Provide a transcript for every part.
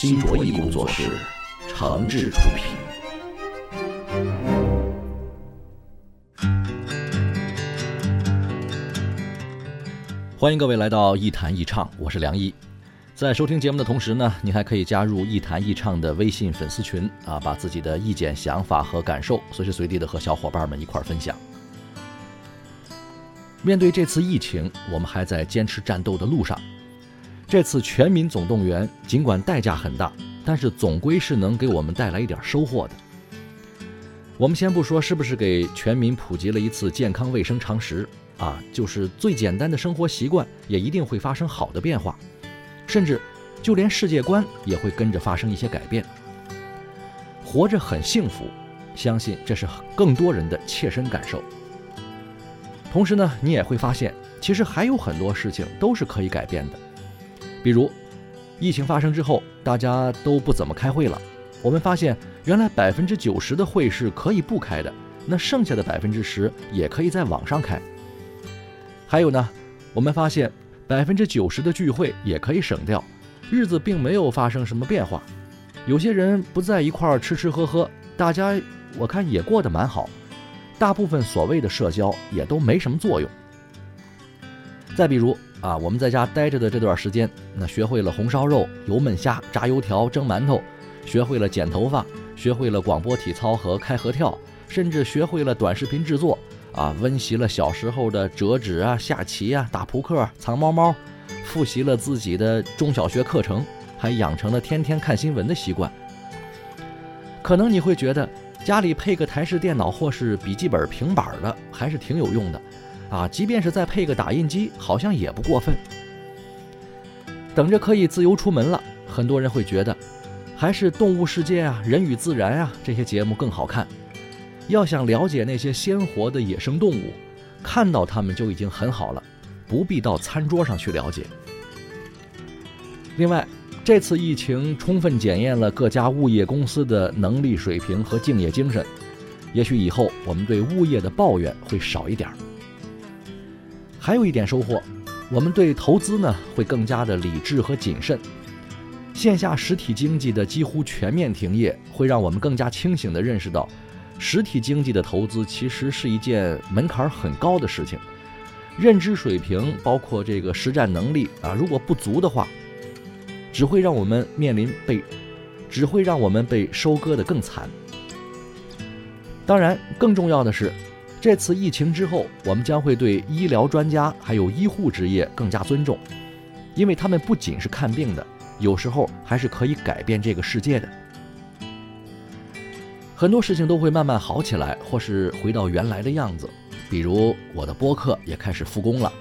新卓艺工作室诚挚出品。欢迎各位来到一弹一唱，我是梁毅。在收听节目的同时呢，你还可以加入一弹一唱的微信粉丝群啊，把自己的意见、想法和感受随时随地的和小伙伴们一块儿分享。面对这次疫情，我们还在坚持战斗的路上。这次全民总动员，尽管代价很大，但是总归是能给我们带来一点收获的。我们先不说是不是给全民普及了一次健康卫生常识啊，就是最简单的生活习惯，也一定会发生好的变化。甚至，就连世界观也会跟着发生一些改变。活着很幸福，相信这是更多人的切身感受。同时呢，你也会发现，其实还有很多事情都是可以改变的。比如，疫情发生之后，大家都不怎么开会了。我们发现，原来百分之九十的会是可以不开的，那剩下的百分之十也可以在网上开。还有呢，我们发现。百分之九十的聚会也可以省掉，日子并没有发生什么变化。有些人不在一块儿吃吃喝喝，大家我看也过得蛮好。大部分所谓的社交也都没什么作用。再比如啊，我们在家待着的这段时间，那学会了红烧肉、油焖虾、炸油条、蒸馒头，学会了剪头发，学会了广播体操和开合跳，甚至学会了短视频制作。啊，温习了小时候的折纸啊、下棋啊、打扑克、藏猫猫，复习了自己的中小学课程，还养成了天天看新闻的习惯。可能你会觉得家里配个台式电脑或是笔记本、平板的还是挺有用的，啊，即便是再配个打印机，好像也不过分。等着可以自由出门了，很多人会觉得，还是动物世界啊、人与自然啊这些节目更好看。要想了解那些鲜活的野生动物，看到它们就已经很好了，不必到餐桌上去了解。另外，这次疫情充分检验了各家物业公司的能力水平和敬业精神，也许以后我们对物业的抱怨会少一点儿。还有一点收获，我们对投资呢会更加的理智和谨慎。线下实体经济的几乎全面停业，会让我们更加清醒地认识到。实体经济的投资其实是一件门槛很高的事情，认知水平包括这个实战能力啊，如果不足的话，只会让我们面临被，只会让我们被收割的更惨。当然，更重要的是，这次疫情之后，我们将会对医疗专家还有医护职业更加尊重，因为他们不仅是看病的，有时候还是可以改变这个世界的。很多事情都会慢慢好起来，或是回到原来的样子。比如我的播客也开始复工了，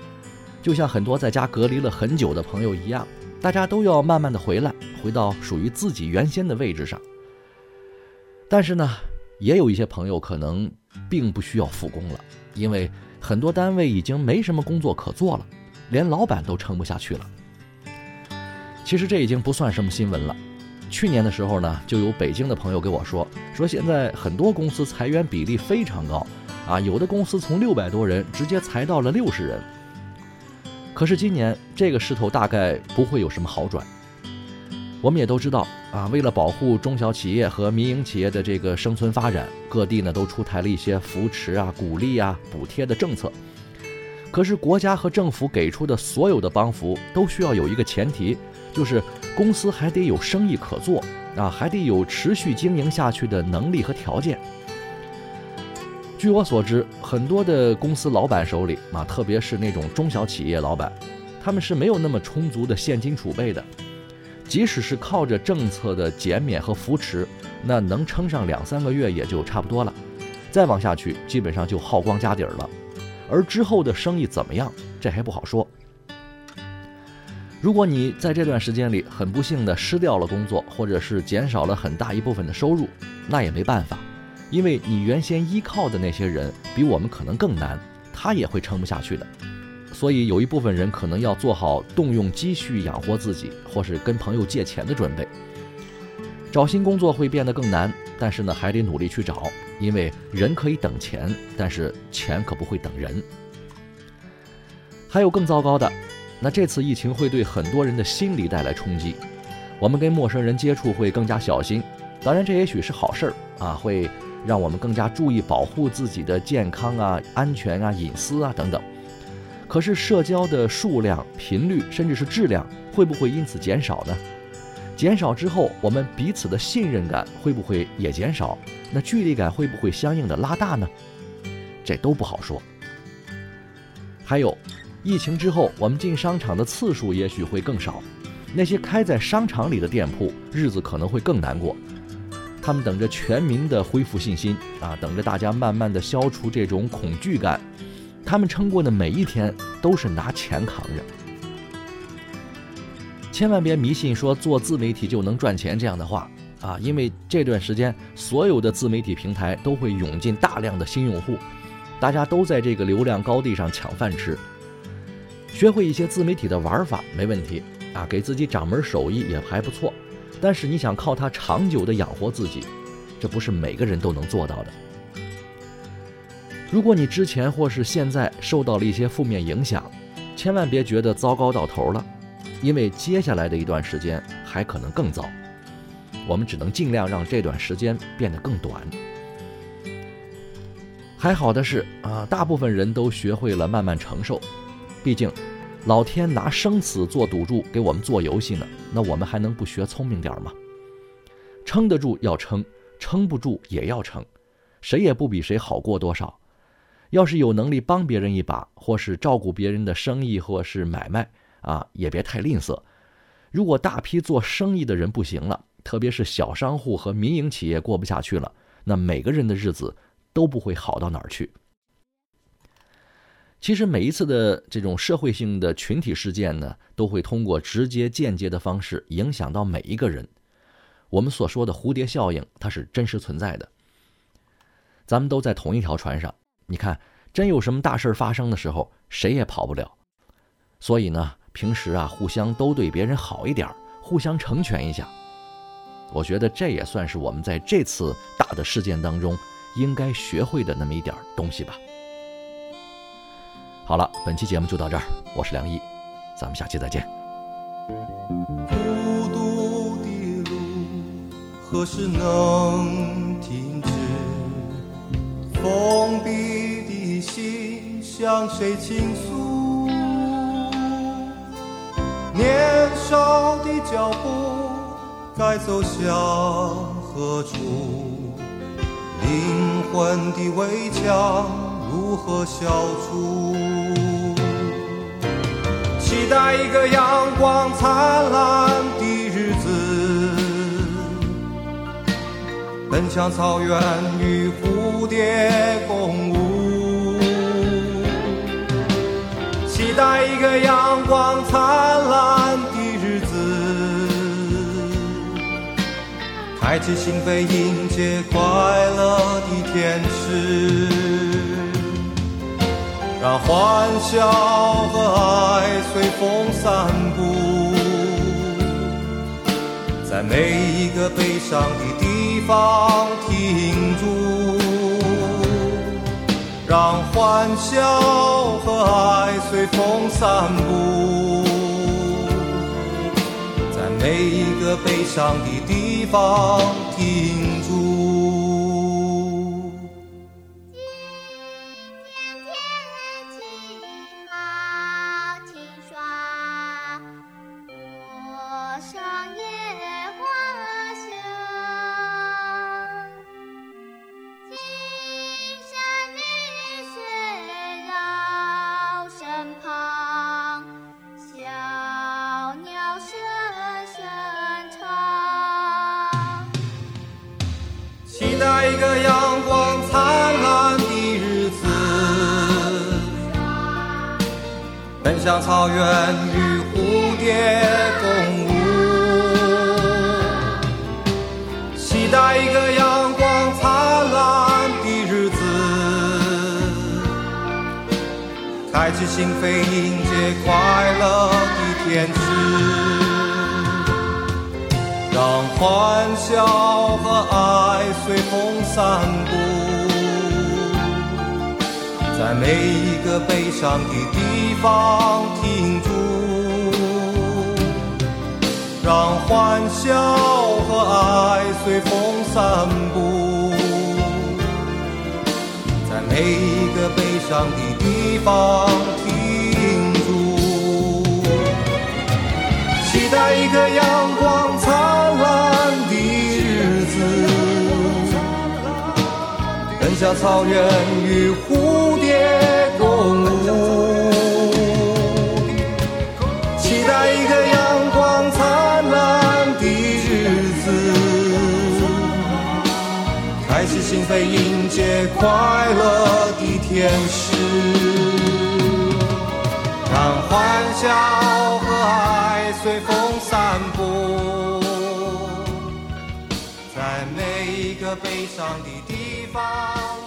就像很多在家隔离了很久的朋友一样，大家都要慢慢的回来，回到属于自己原先的位置上。但是呢，也有一些朋友可能并不需要复工了，因为很多单位已经没什么工作可做了，连老板都撑不下去了。其实这已经不算什么新闻了。去年的时候呢，就有北京的朋友给我说，说现在很多公司裁员比例非常高，啊，有的公司从六百多人直接裁到了六十人。可是今年这个势头大概不会有什么好转。我们也都知道，啊，为了保护中小企业和民营企业的这个生存发展，各地呢都出台了一些扶持啊、鼓励啊、补贴的政策。可是国家和政府给出的所有的帮扶，都需要有一个前提。就是公司还得有生意可做啊，还得有持续经营下去的能力和条件。据我所知，很多的公司老板手里啊，特别是那种中小企业老板，他们是没有那么充足的现金储备的。即使是靠着政策的减免和扶持，那能撑上两三个月也就差不多了。再往下去，基本上就耗光家底儿了。而之后的生意怎么样，这还不好说。如果你在这段时间里很不幸的失掉了工作，或者是减少了很大一部分的收入，那也没办法，因为你原先依靠的那些人比我们可能更难，他也会撑不下去的。所以有一部分人可能要做好动用积蓄养活自己，或是跟朋友借钱的准备。找新工作会变得更难，但是呢，还得努力去找，因为人可以等钱，但是钱可不会等人。还有更糟糕的。那这次疫情会对很多人的心理带来冲击，我们跟陌生人接触会更加小心。当然，这也许是好事儿啊，会让我们更加注意保护自己的健康啊、安全啊、隐私啊等等。可是，社交的数量、频率，甚至是质量，会不会因此减少呢？减少之后，我们彼此的信任感会不会也减少？那距离感会不会相应的拉大呢？这都不好说。还有。疫情之后，我们进商场的次数也许会更少，那些开在商场里的店铺，日子可能会更难过。他们等着全民的恢复信心啊，等着大家慢慢的消除这种恐惧感。他们撑过的每一天都是拿钱扛着。千万别迷信说做自媒体就能赚钱这样的话啊，因为这段时间所有的自媒体平台都会涌进大量的新用户，大家都在这个流量高地上抢饭吃。学会一些自媒体的玩法没问题啊，给自己长门手艺也还不错。但是你想靠它长久的养活自己，这不是每个人都能做到的。如果你之前或是现在受到了一些负面影响，千万别觉得糟糕到头了，因为接下来的一段时间还可能更糟。我们只能尽量让这段时间变得更短。还好的是啊，大部分人都学会了慢慢承受。毕竟，老天拿生死做赌注给我们做游戏呢，那我们还能不学聪明点吗？撑得住要撑，撑不住也要撑，谁也不比谁好过多少。要是有能力帮别人一把，或是照顾别人的生意或是买卖啊，也别太吝啬。如果大批做生意的人不行了，特别是小商户和民营企业过不下去了，那每个人的日子都不会好到哪儿去。其实每一次的这种社会性的群体事件呢，都会通过直接、间接的方式影响到每一个人。我们所说的蝴蝶效应，它是真实存在的。咱们都在同一条船上，你看，真有什么大事发生的时候，谁也跑不了。所以呢，平时啊，互相都对别人好一点，互相成全一下。我觉得这也算是我们在这次大的事件当中应该学会的那么一点东西吧。好了，本期节目就到这儿，我是梁毅，咱们下期再见。孤独的路何时能停？封闭的心向谁倾诉？年少的脚步该走向何处？灵魂的围墙。如何消除？期待一个阳光灿烂的日子，奔向草原与湖蝴蝶共舞。期待一个阳光灿烂的日子，开启心扉迎接快乐的天使。让欢笑和爱随风散步，在每一个悲伤的地方停住。让欢笑和爱随风散步，在每一个悲伤的地方停期待一个阳光灿烂的日子奔向草原与蝴蝶共舞。期待一个阳光灿烂的日子开启心扉迎接快乐的天使。让欢笑和爱随风散步，在每一个悲伤的地方停住。让欢笑和爱随风散步，在每一个悲伤的地方停住。期待一个阳奔向草原与蝴蝶共舞。期待一个阳光灿烂的日子，开启心扉迎接快乐的天使，让欢笑和爱随风个悲伤的地方。